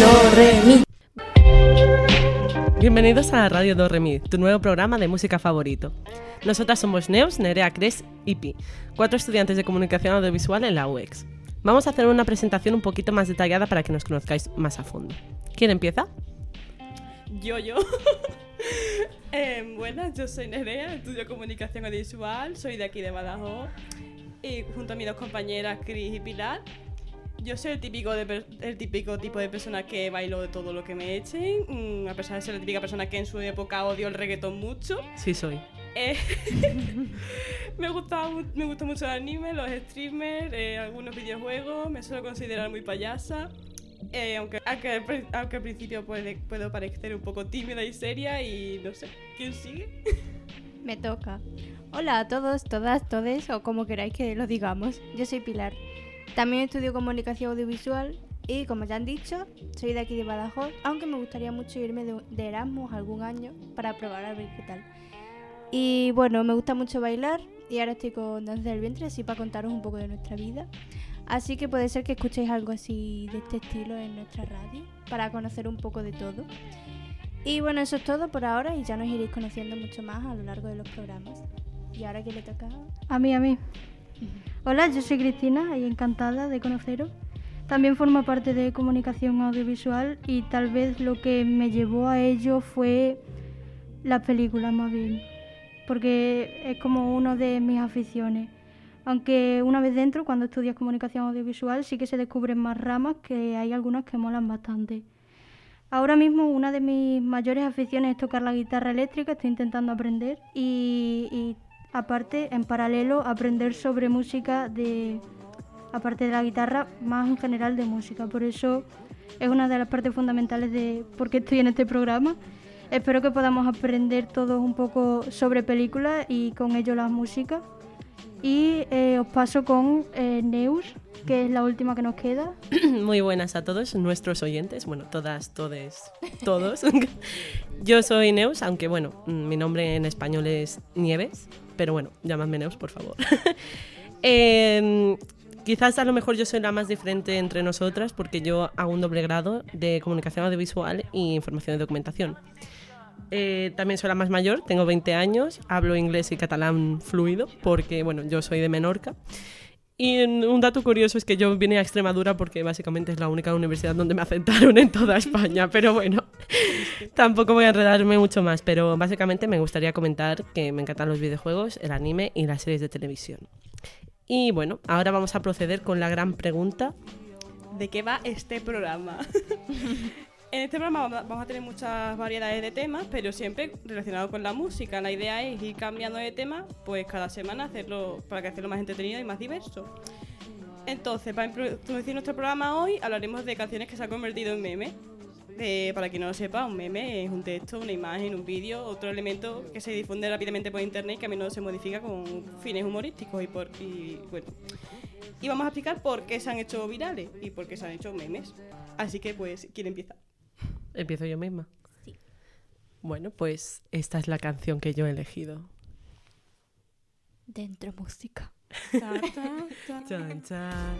Do, Re, Mi. Bienvenidos a la Radio Do Re Mi, tu nuevo programa de música favorito. Nosotras somos Neus, Nerea, Cres y Pi, cuatro estudiantes de comunicación audiovisual en la UX. Vamos a hacer una presentación un poquito más detallada para que nos conozcáis más a fondo. ¿Quién empieza? Yo, yo. eh, buenas, yo soy Nerea, estudio comunicación audiovisual, soy de aquí de Badajoz. Y junto a mis dos compañeras, Cris y Pilar, yo soy el típico, de el típico tipo de persona que bailo de todo lo que me echen, mm, a pesar de ser la típica persona que en su época odio el reggaetón mucho. Sí, soy. Eh, me, gustaba, me gusta mucho el anime, los streamers, eh, algunos videojuegos, me suelo considerar muy payasa. eh, aunque, aunque, aunque al principio puede, puedo parecer un poco tímida y seria y no sé, ¿quién sigue? Me toca. Hola a todos, todas, todes o como queráis que lo digamos. Yo soy Pilar. También estudio comunicación audiovisual y como ya han dicho, soy de aquí de Badajoz, aunque me gustaría mucho irme de, Erasmus algún año para probar a ver qué tal. Y bueno, me gusta mucho bailar y ahora estoy con Danza del Vientre, así para contaros un poco de nuestra vida. Así que puede ser que escuchéis algo así de este estilo en nuestra radio para conocer un poco de todo. Y bueno, eso es todo por ahora y ya nos iréis conociendo mucho más a lo largo de los programas. ¿Y ahora qué le toca? A mí, a mí. Hola, yo soy Cristina y encantada de conoceros. También formo parte de comunicación audiovisual y tal vez lo que me llevó a ello fue las películas más bien, porque es como una de mis aficiones. Aunque una vez dentro, cuando estudias comunicación audiovisual, sí que se descubren más ramas que hay algunas que molan bastante. Ahora mismo una de mis mayores aficiones es tocar la guitarra eléctrica, estoy intentando aprender y, y aparte, en paralelo, aprender sobre música de, aparte de la guitarra, más en general de música. Por eso es una de las partes fundamentales de por qué estoy en este programa. Espero que podamos aprender todos un poco sobre películas y con ello la música. Y eh, os paso con eh, Neus, que es la última que nos queda. Muy buenas a todos nuestros oyentes, bueno, todas, todes, todos. Yo soy Neus, aunque bueno, mi nombre en español es Nieves, pero bueno, llamadme Neus, por favor. Em, quizás a lo mejor yo soy la más diferente entre nosotras porque yo hago un doble grado de comunicación audiovisual y información y documentación. Eh, también soy la más mayor, tengo 20 años, hablo inglés y catalán fluido porque, bueno, yo soy de Menorca. Y un dato curioso es que yo vine a Extremadura porque básicamente es la única universidad donde me aceptaron en toda España, pero bueno, tampoco voy a enredarme mucho más, pero básicamente me gustaría comentar que me encantan los videojuegos, el anime y las series de televisión. Y bueno, ahora vamos a proceder con la gran pregunta. ¿De qué va este programa? en este programa vamos a- tener muchas variedades de temas, pero siempre relacionados con la música. La idea es ir cambiando de tema, pues cada semana hacerlo para que hacerlo más entretenido y más diverso. Entonces, para introducir nuestro programa hoy, hablaremos de canciones que se han convertido en memes. De- para quien no lo sepa, un meme es un texto, una imagen, un vídeo, otro elemento que se difunde rápidamente por internet y que a menudo se modifica con fines humorísticos y por y bueno. Y vamos a explicar por qué se han hecho virales y por qué se han hecho memes. Así que pues, ¿quién empieza? Empiezo yo misma. Bueno, pues esta es la canción que yo he elegido. Dentro música. Chan, chan.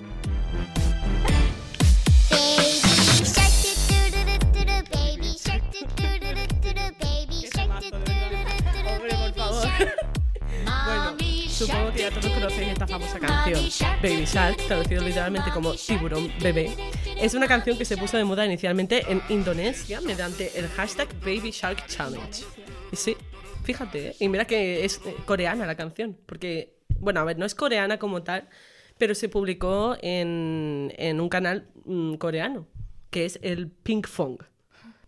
Bueno, supongo que ya todos conocéis esta famosa canción, Baby Shark, traducido literalmente como tiburón bebé. Es una canción que se puso de moda inicialmente en Indonesia mediante el hashtag Baby Shark Challenge. Y sí, fíjate, ¿eh? y mira que es eh, coreana la canción, porque, bueno, a ver, no es coreana como tal, pero se publicó en, en un canal mm, coreano, que es el Pink Fong.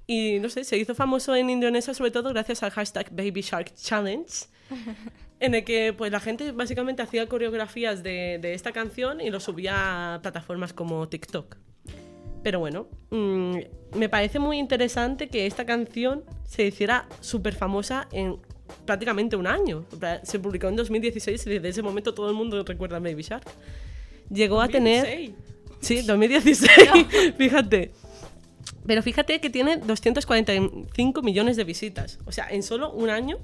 Y no sé, se hizo famoso en Indonesia sobre todo gracias al hashtag Baby Shark Challenge, en el que pues la gente básicamente hacía coreografías de, de esta canción y lo subía a plataformas como TikTok. Pero bueno, mm, me parece muy interesante que esta canción se hiciera súper famosa en prácticamente un año. Se publicó en 2016 y desde ese momento todo el mundo recuerda a Baby Shark. Llegó a tener... 2016. Sí, 2016, fíjate. Pero fíjate que tiene 245 millones de visitas. O sea, en solo un año.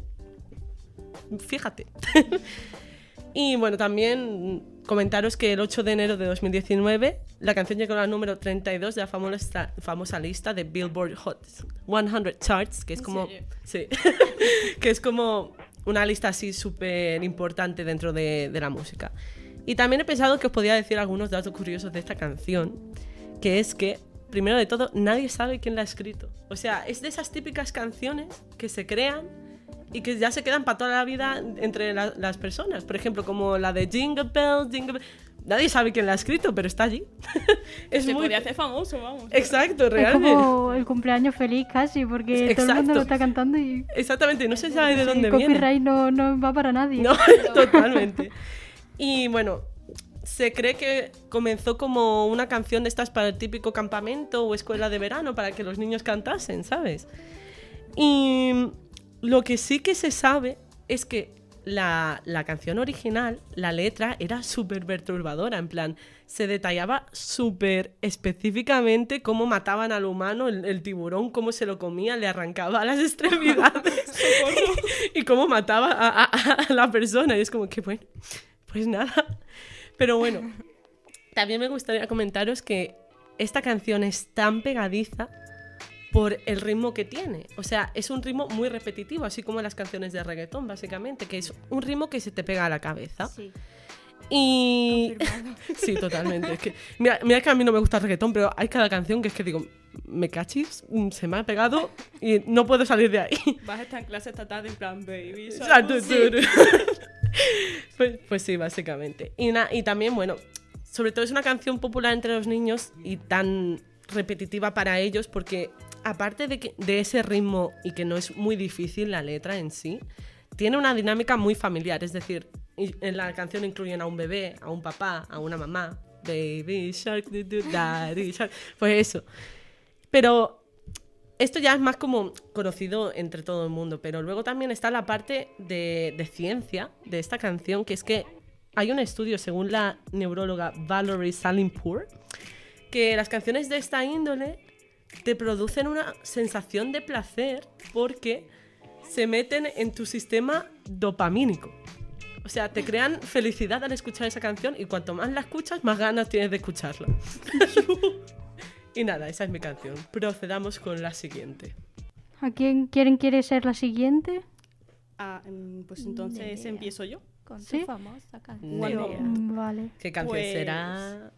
Fíjate. y bueno, también comentaros que el 8 de enero de 2019 la canción llegó al número 32 de la famosa, famosa lista de Billboard Hot 100 Charts, que es ¿En como... Sí, que es como una lista así súper importante dentro de, de la música. Y también he pensado que os podía decir algunos datos curiosos de esta canción, que es que, primero de todo, nadie sabe quién la ha escrito. O sea, es de esas típicas canciones que se crean y que ya se quedan para toda la vida entre la- las personas. Por ejemplo, como la de Jingle Bells, Jingle Bells. Nadie sabe quién la ha escrito, pero está allí. es Se muy... podría hacer famoso, vamos. Exacto, Es realmente. como el cumpleaños feliz casi, porque todo el mundo Exacto. lo está cantando y Exactamente, no se sabe de el dónde viene. copyright no, no va para nadie. No, totalmente. Y bueno, se cree que comenzó como una canción de estas para el típico campamento o escuela de verano para que los niños cantasen, ¿sabes? Y lo que sí que se sabe es que la, la canción original, la letra, era súper perturbadora, en plan, se detallaba súper específicamente cómo mataban al humano, el, el tiburón, cómo se lo comía, le arrancaba las extremidades y cómo mataba a, a- a la persona. Y es como que, bueno, pues nada. Pero bueno, también me gustaría comentaros que esta canción es tan pegadiza por el ritmo que tiene. O sea, es un ritmo muy repetitivo, así como las canciones de reggaetón, básicamente, que es un ritmo que se te pega a la cabeza. Sí, Y... Sí, totalmente. Es que, mira, mira que a mí no me gusta el reggaetón, pero hay cada canción que es que digo, me cachis, Mm, se me ha pegado y no puedo salir de ahí. Vas a estar en clase esta tarde en plan, baby. Pues, pues sí, básicamente. Y, na- y también, bueno, sobre todo es una canción popular entre los niños y tan repetitiva para ellos porque aparte de, ese ritmo y que no es muy difícil la letra en sí, tiene una dinámica muy familiar. Es decir, en la canción incluyen a un bebé, a un papá, a una mamá. Baby shark, daddy shark. Pues eso. Pero esto ya es más como conocido entre todo el mundo, pero luego también está la parte de, de ciencia de esta canción, que es que hay un estudio, según la neuróloga Valerie Salimpour, que las canciones de esta índole te producen una sensación de placer porque se meten en tu sistema dopamínico. O sea, te crean felicidad al escuchar esa canción y cuanto más la escuchas, más ganas tienes de escucharla. y nada, esa es mi canción. Procedamos con la siguiente. ¿A quién quieren quiere ser la siguiente? Ah, mm, pues entonces empiezo yo. Con ¿Sí? tu famosa canción. Mm, Vale. ¿Qué canción Pues- será?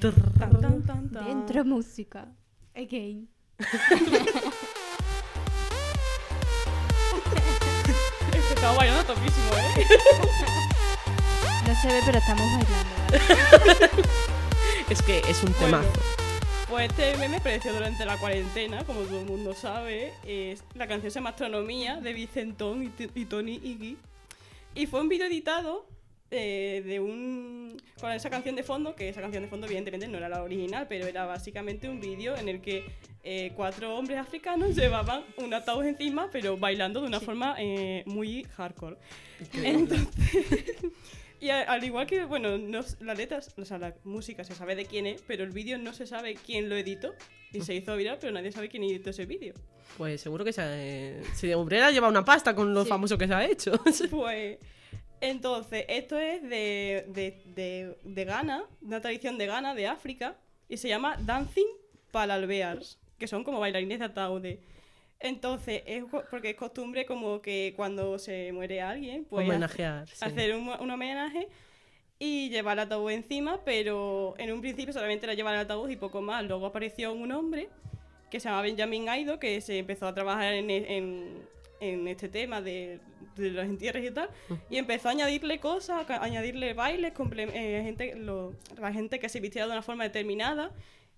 Tan, tan, tan, tan. Dentro música. Again. Es que estaba bailando topísimo, ¿eh? No se ve, pero estamos bailando. Es que es un Bueno, temazo. Pues este meme apareció durante la cuarentena, como todo el mundo sabe. Es, la canción se llama Astronomía de Vicentón y, T- y Tony Iggy. Y fue un vídeo editado eh, de un. con esa canción de fondo, que esa canción de fondo, evidentemente, no era la original, pero era básicamente un vídeo en el que eh, cuatro hombres africanos llevaban un ataúd encima, pero bailando de una forma eh, muy hardcore. Entonces, y a- al igual que, bueno, no, s- la letra, o sea, la música se sabe de quién es, pero el vídeo no se sabe quién lo editó. Y se hizo viral, pero nadie sabe quién editó ese vídeo. Pues seguro que se, si Umbrella lleva una pasta con lo Sí. famoso que se ha hecho. Pues, entonces, esto es de, de, de, de Ghana, una tradición de Ghana, de África, y se llama Dancing Palalbears, que son como bailarines de ataúdes. Entonces, es porque es costumbre como que cuando se muere alguien, pues Homenajear. sí. hacer un, un homenaje y llevar el ataúd encima, pero en un principio solamente era llevar el ataúd y poco más. Luego apareció un hombre que se llama Benjamin Aido, que se empezó a trabajar en, en- en este tema de, de los entierros y tal, y empezó a añadirle cosas, a añadirle bailes, eh, gente, lo- la gente que se vistiera de una forma determinada,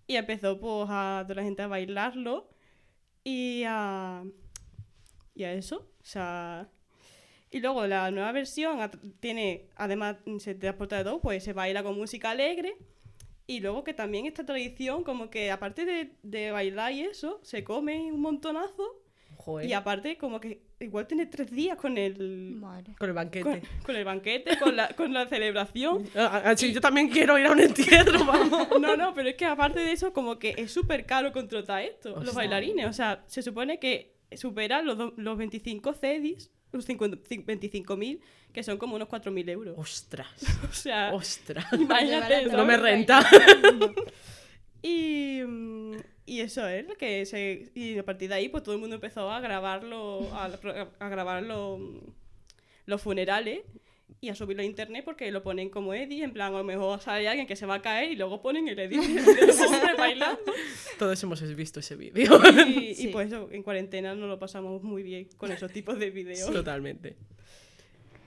y empezó pues a toda la gente a bailarlo y a, y a eso. O sea, y luego la nueva versión tiene, además, mm, se transporta de todo, pues se baila con música alegre. Y luego que también esta tradición, como que aparte de, de bailar y eso, se come un montonazo. Y aparte, como que igual tiene tres días con el, Madre. con el banquete. con, con el banquete, con la, con la celebración. Ah, ah, sí, yo también quiero ir a un entierro, vamos. No, no, pero es que aparte de eso, como que es súper caro contratar esto, los bailarines. O sea, se supone que supera los, do- los 25 cedis Los 50 cin- 25.000, que son como unos 4.000 euros. Ostras. O sea, Ostras. imagínate. No me renta. Y, y eso es, que se, y a partir de ahí pues todo el mundo empezó a grabarlo, a, a grabar los, los funerales y a subirlo a internet porque lo ponen como Eddie, en plan a lo mejor sale alguien que se va a caer y luego ponen el Eddie bailando. Todos hemos visto ese vídeo. Y, Sí. y pues eso, en cuarentena nos lo pasamos muy bien con esos tipos de videos. Totalmente.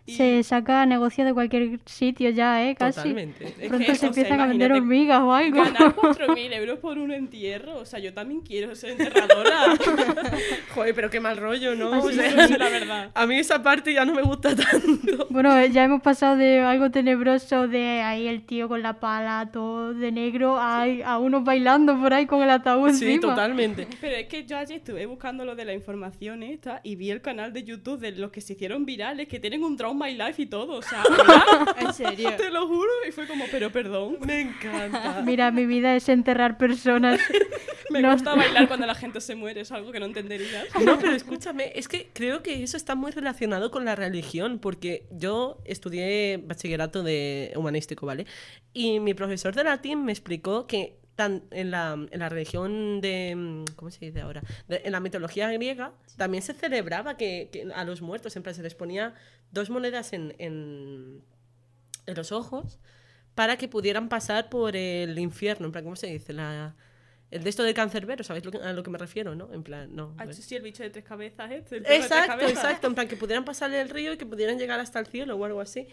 Y- Se saca negocio de cualquier sitio ya, ¿eh? Casi. Totalmente. Es Pronto que, se o sea, empiezan a vender hormigas o algo. Ganar 4.000 euros por un entierro, o sea, yo también quiero ser enterradora. Joder, pero qué mal rollo, ¿no? O sea, la verdad. a mí esa parte ya no me gusta tanto. Bueno, ya hemos pasado de algo tenebroso de ahí el tío con la pala todo de negro a, a unos bailando por ahí con el ataúd Sí, encima. totalmente. Pero es que yo ayer estuve buscando lo de la información esta y vi el canal de YouTube de los que se hicieron virales, que tienen un My Life y todo. O sea, ¿verdad? En serio. te lo juro. Y fue como, pero perdón. Me encanta. Mira, mi vida es enterrar personas. Me No. gusta bailar cuando la gente se muere, es algo que no entenderías. No, pero escúchame, es que creo que eso está muy relacionado con la religión, porque yo estudié bachillerato de humanístico, ¿vale? Y mi profesor de latín me explicó que tan, en, la, en la religión de... mm, ¿Cómo se dice ahora? De- en la mitología griega también se celebraba que, que a los muertos, plan, se les ponía dos monedas en, en, en los ojos para que pudieran pasar por el infierno, en plan, ¿cómo se dice? La... El de esto del cancerbero, ¿sabéis lo que- a lo que me refiero, no? En plan, no. Ah, sí, el bicho de tres cabezas, el perro de tres Exacto, cabezas. exacto. En plan, que pudieran pasar el río y que pudieran llegar hasta el cielo o algo así.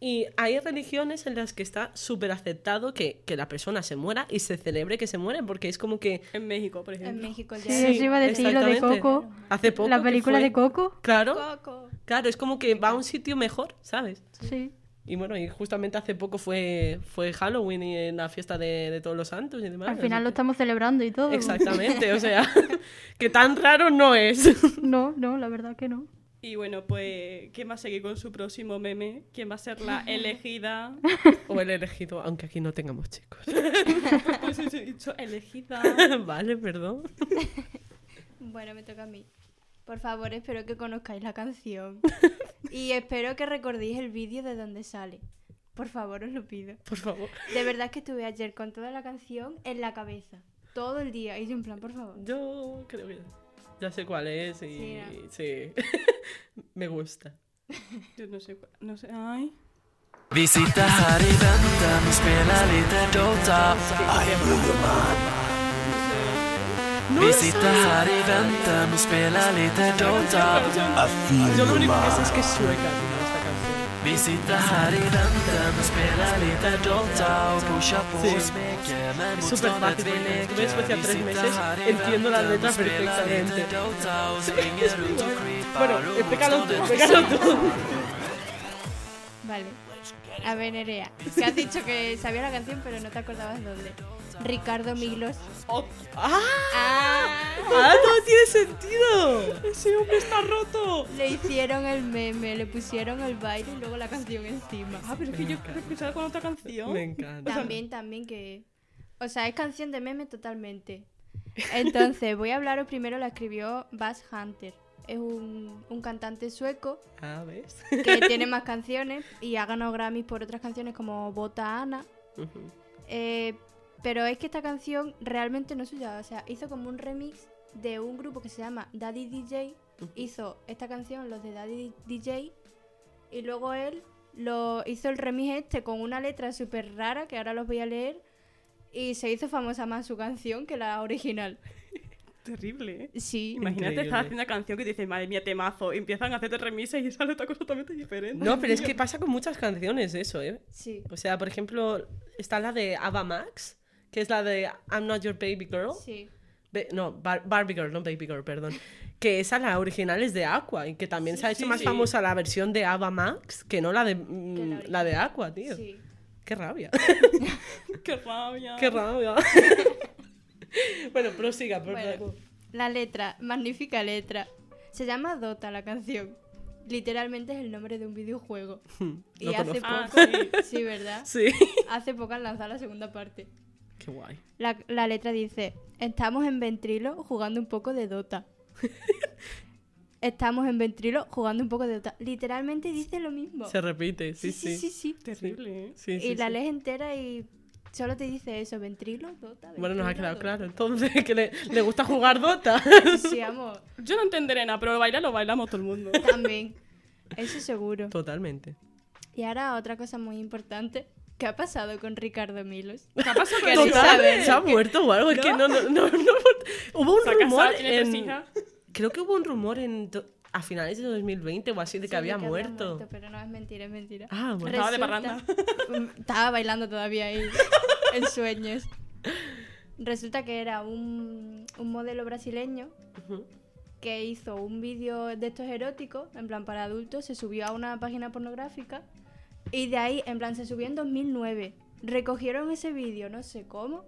Y hay religiones en las que está súper aceptado que, que la persona se muera y se celebre que se muere, porque es como que. En México, por En ejemplo. México ya. Sí, eso iba a decir lo de. Coco. Hace poco. La película de Coco. Claro, Coco. claro, es como que va a un sitio mejor, ¿sabes? Sí. Y bueno, y justamente hace poco fue, fue Halloween y en la fiesta de, de todos los santos y demás. Al final lo estamos celebrando y todo. Exactamente, o sea, que tan raro no es. No, no, la verdad que no. Y bueno, pues, ¿quién va a seguir con su próximo meme? ¿Quién va a ser la elegida? O el elegido, aunque aquí no tengamos chicos. Pues he dicho elegida. vale, perdón. Bueno, me toca a mí. Por favor, espero que conozcáis la canción. y espero que recordéis el vídeo de donde sale. Por favor, os lo pido. Por favor. De verdad que estuve ayer con toda la canción en la cabeza. Todo el día. Y yo en plan, por favor. Yo creo que ya sé cuál es y Sí, sí, me gusta. Yo no sé, cuál- no sé, ay. Vi sitter här i väntan och spelar lite Dota Vi sitter här i väntan och spelar lite Dota Yo lo único que sé es que es sueca. Vi sitter här i väntan och spelar lite Dota och pushar på Sí. Es súper fácil, vi porque estuve en Suecia tres sitter meses, entiendo las letras perfectamente. Bueno, explícalo tú, explícalo tú. Vale. A ver, Nerea. Que has dicho que sabía la canción, pero no te acordabas dónde. Ricardo Miglos. Oh, ¡Ah! ¡Ah! ¡Ah, todo tiene sentido! ¡Ese hombre está roto! Le hicieron el meme, le pusieron el baile y luego la canción encima. Ah, pero es que yo quiero escuchar con otra canción. Me encanta. También, también que... O sea, es canción de meme totalmente. Entonces, voy a hablaros primero, la escribió Bass Hunter. Es un, un cantante sueco Ah, ¿ves? que tiene más canciones y ha ganado Grammys por otras canciones como Bota Ana. Eh, pero es que esta canción realmente no es suya. O sea, hizo como un remix de un grupo que se llama Daddy DJ. Hizo esta canción, los de Daddy DJ. Y luego él lo hizo el remix este con una letra súper rara que ahora los voy a leer. Y se hizo famosa más su canción que la original. Terrible, ¿eh? Sí. Imagínate Increíble. estar haciendo una canción que dices, madre mía, temazo. Y empiezan a hacerte remises y sale otra cosa totalmente diferente. No, pero es que pasa con muchas canciones eso, ¿eh? Sí. O sea, por ejemplo, está la de Ava Max, que es la de I'm Not Your Baby Girl. Sí. Be- no, Bar- Barbie Girl, no Baby Girl, perdón. Que esa, la original es de Aqua y que también se ha hecho sí, más sí. famosa la versión de Ava Max que no la de, mm, la de Aqua, tío. Sí. Qué rabia. ¡Qué rabia! Qué rabia. bueno, prosiga, por Bueno, favor. la letra, magnífica letra. Se llama Dota la canción. Literalmente es el nombre de un videojuego. y hace conozco. Ah, poco, sí, ¿verdad? Sí. Hace poco han lanzado la segunda parte. Qué guay. La, la letra dice, estamos en Ventrilo jugando un poco de Dota. estamos en Ventrilo jugando un poco de Dota. Literalmente dice lo mismo. Se repite, sí, sí. sí, sí. Terrible, ¿eh? Sí, y sí, la sí. lees entera y solo te dice eso, Ventrilo, Dota. Bueno, nos ha Ventrilo, quedado Dota. claro. Entonces, que le, le gusta jugar Dota. Sí, amor. Yo no entenderé nada, pero bailar lo bailamos todo el mundo. También. Eso seguro. Totalmente. Y ahora otra cosa muy importante. ¿Qué ha pasado con Ricardo Milos? ¿Qué ha pasado con saber. ¿Se ha muerto o algo? Es que no, no, no, no. Hubo un rumor casado, en... Creo que hubo un rumor en... do- A finales de 2020 o así de que Sí, había de muerto. Pero no, es mentira, es mentira. Ah, bueno. Estaba de parranda. Mm, Estaba bailando todavía ahí en sueños. Resulta que era un, un modelo brasileño que hizo un vídeo de estos eróticos, en plan para adultos, se subió a una página pornográfica y de ahí, en plan, se subió en 2009. Recogieron ese vídeo, no sé cómo,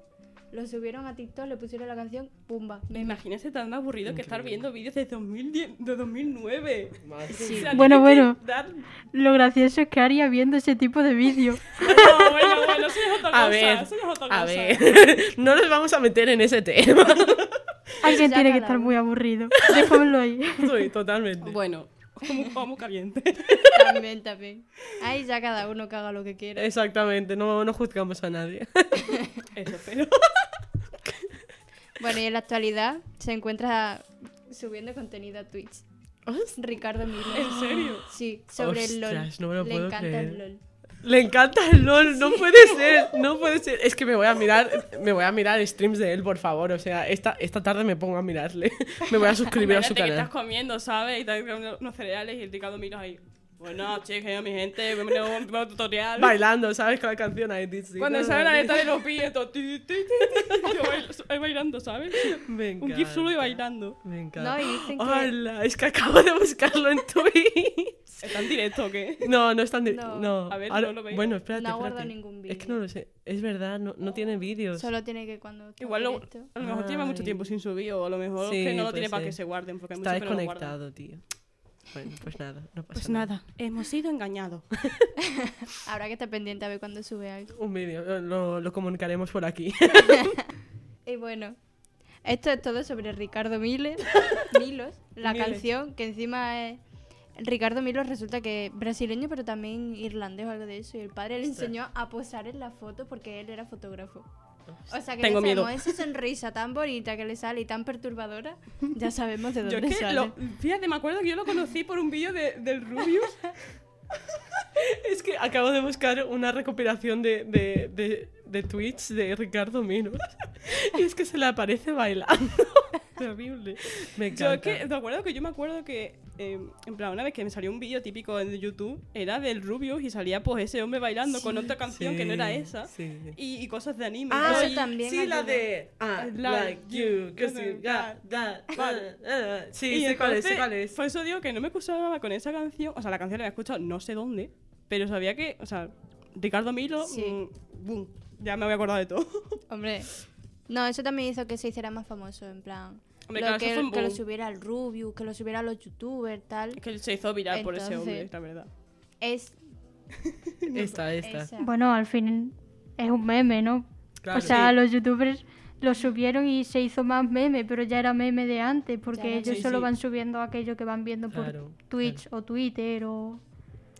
lo subieron a TikTok, le pusieron la canción, pumba. Me imagínese tan aburrido que estar Increíble. viendo vídeos de 2010, de 2009. Madre Sí. O sea, Bueno, bueno. dar- Lo gracioso es que haría viendo ese tipo de vídeos. No, bueno, bueno, eso es otra A cosa. ver, eso ya es otra a cosa. ver, no nos vamos a meter en ese tema. Alguien tiene que estar muy aburrido. Déjamelo ahí. Sí, totalmente. Bueno, como, como caliente. También, también. Ahí ya cada uno que haga lo que quiera. Exactamente, no, no juzgamos a nadie. Eso, pero. Bueno, y en la actualidad se encuentra subiendo contenido a Twitch. Ricardo Milo. ¿En serio? Sí, sobre el LOL. Ostras, no me lo Le puedo encanta creer. el LOL. Le encanta el LOL, no puede ser, no puede ser. Es que me voy a mirar, me voy a mirar streams de él, por favor. O sea, esta, esta tarde me pongo a mirarle. Me voy a suscribir a su Imagínate que estás canal. comiendo, ¿sabes? Y estás comiendo unos cereales y el miras ahí. Bueno, chicos, mi gente, bienvenido a un nuevo tutorial. Bailando, ¿sabes? Con la canción ahí. Cuando sale la letra de los ti, yo bailando, ¿sabes? Me Un gif solo y bailando. Me encanta. No, y dicen que- Hola, es que acabo de buscarlo en Twitch. ¿Está en directo o qué? No, no están. No. No. A ver, Ahora- no lo veo. Bueno, espérate. No ha guardado espérate. ningún Es que vídeo. no lo sé. Es verdad, no, no tiene vídeos. Solo tiene que cuando. está Igual lo- directo. a lo mejor lleva mucho tiempo sin subir o a lo mejor Sí, que no lo tiene para que se guarden porque hay Está muchos que no lo guardan. desconectado, tío. Bueno, pues nada, no pasa Pues nada, hemos sido engañados. Habrá que estar pendiente a ver cuándo sube algo. Un vídeo, lo- lo, lo comunicaremos por aquí. Y bueno, esto es todo sobre Ricardo Miles, Milos, la Miles. canción que encima es. Ricardo Milos resulta que es brasileño, pero también irlandés o algo de eso. Y el padre le enseñó a posar en la foto porque él era fotógrafo. O sea que Tengo miedo. esa sonrisa tan bonita que le sale y tan perturbadora, ya sabemos de Yo dónde es que, sale. lo, fíjate, me acuerdo que yo lo conocí por un vídeo de, del Rubius. Es que acabo de buscar una recopilación de, de, de, de tweets de Ricardo Minos. Y es que se le aparece bailando. Terrible. Me Yo encanta. es que, ¿te acuerdas que yo me acuerdo que, eh, en plan, una vez que me salió un vídeo típico en YouTube, era del Rubius y salía pues ese hombre bailando con otra canción que no era Sí, esa. sí. Y, y cosas de anime. Ah, ¿no? eso también Sí, la de I like you, cause you got that. Ah, ah. Sí, y sé cuál es, sé entonces, cuál es. Por eso digo que no me escuchaba con esa canción. O sea, la canción la había escuchado no sé dónde, pero sabía que, o sea, Ricardo Milo, Sí. mm, boom, ya me había acordado de todo. Hombre, no, eso también hizo que se hiciera más famoso, en plan. Hombre, lo claro, que, eso fue un que lo subiera al Rubius, que lo subiera a los youtubers, tal. Es que se hizo viral por ese Entonces- hombre, la verdad. Es. Esta, esta. esa. Bueno, al fin es un meme, ¿no? Claro. o sea, Sí. los youtubers lo subieron y se hizo más meme, pero ya era meme de antes, porque Ya, ellos sí, solo sí. van subiendo aquello que van viendo por Claro, Twitch o Twitter o...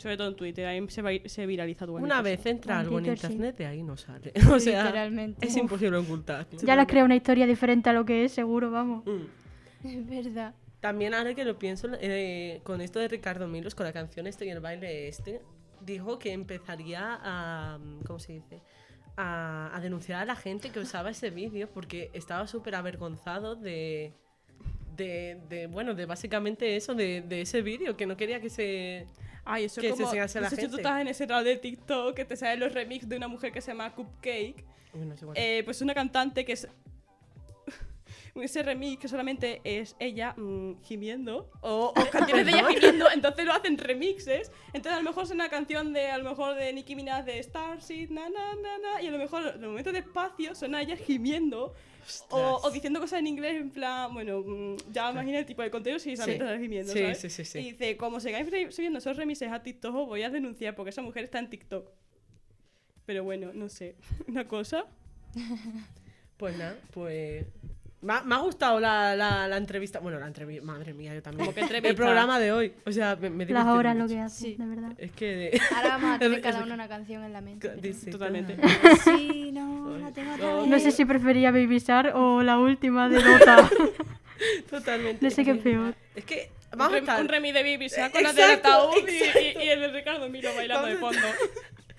Sobre todo en Twitter, ahí se, va- se viraliza tu Una vez entra algo en Twitter, internet, de ahí no sale. O sea, Literalmente. es imposible ocultarlo. Ya les crea una historia diferente a lo que es, seguro, vamos. Mm. Es verdad. También ahora que lo pienso, eh, con esto de Ricardo Milos, con la canción este y el baile este, dijo que empezaría a, ¿cómo se dice? A, a denunciar a la gente que usaba ese vídeo porque estaba súper avergonzado de, de, de, bueno, de básicamente eso, de, de ese vídeo, que no quería que se... Ay, eso que es se como. a la no sé si tú gente. estás en ese lado de TikTok que te salen los remix de una mujer que se llama Cupcake. Uy, no sé. Eh, pues una cantante que es. Ese remix que solamente es ella mm, gimiendo o, o canciones de ella gimiendo, entonces lo hacen remixes. Entonces a lo mejor es una canción de a lo mejor de Nicki Minaj de Starseed, na na na na, y a lo mejor los momentos de espacio son a ella gimiendo o, o diciendo cosas en inglés en plan, bueno, mm, ya imagina el tipo de contenido si Sí. está gimiendo, Sí, ¿sabes? sí, sí, sí. Y dice, como sigáis subiendo esos remixes a TikTok, os voy a denunciar porque esa mujer está en TikTok. Pero bueno, no sé. Una cosa. Pues nada, pues Me ha, me ha gustado la, la, la entrevista. Bueno, la entrevista. Madre mía, yo también. El programa de hoy. O sea, me, me Las horas lo mucho. que hace, Sí. de verdad. Es que. de- Ahora vamos a tener cada uno una canción en la mente. Dice, Totalmente. Sí, no, la tengo No. No sé si prefería Baby Shark o la última de Dota. Totalmente. no sé qué es peor. Es que. Un, Vamos a rem- estar. un remix de Baby Shark con la del ataúd y- y, y el de Ricardo Milo bailando de fondo.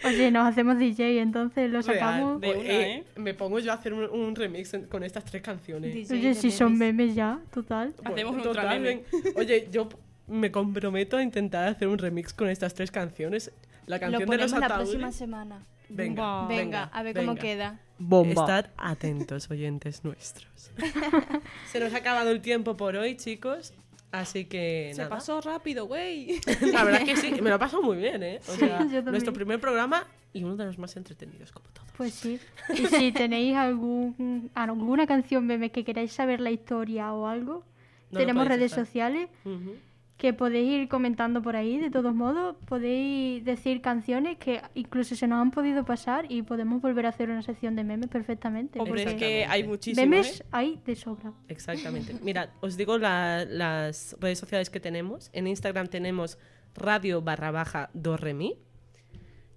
Oye, nos hacemos DJ, entonces lo Real. sacamos. De Pues, una, eh, ¿eh? Me pongo yo a hacer un, un remix en- con estas tres canciones. DJ Oye, de si son memes. ya, total. Hacemos Bueno, otra meme. Oye, yo me comprometo a intentar hacer un remix con estas tres canciones. La Lo canción de ponemos los la ataúdes. próxima semana. Venga, Venga, a ver cómo queda. Bomba. Estad atentos, oyentes nuestros. Se nos ha acabado el tiempo por hoy, chicos. Así que Se nada. pasó rápido, güey. La verdad es que sí, me lo he pasado muy bien, ¿eh? O Sí, sea, yo también. nuestro primer programa y uno de los más entretenidos, como todos. Pues sí. Y si tenéis algún, alguna canción meme que queráis saber la historia o algo, No tenemos redes dejar. sociales Ujú. Que podéis ir comentando por ahí, de todos modos. Podéis decir canciones que incluso se nos han podido pasar y podemos volver a hacer una sección de memes perfectamente. Hombre, es porque que hay muchísimos. memes ¿eh? hay de sobra. Exactamente. Mirad, os digo la- las redes sociales que tenemos. En Instagram tenemos radio barra baja do re mi.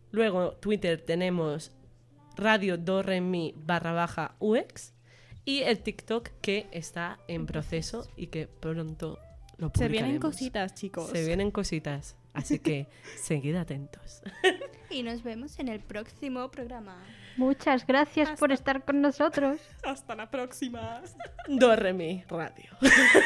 Luego Twitter tenemos radio do re mi barra baja UX. Y el TikTok que está en proceso y que pronto lo Se vienen cositas, chicos. Se vienen cositas. Así que seguid atentos. Y nos vemos en el próximo programa. Muchas gracias por estar con nosotros. Hasta la próxima. Do re mi radio.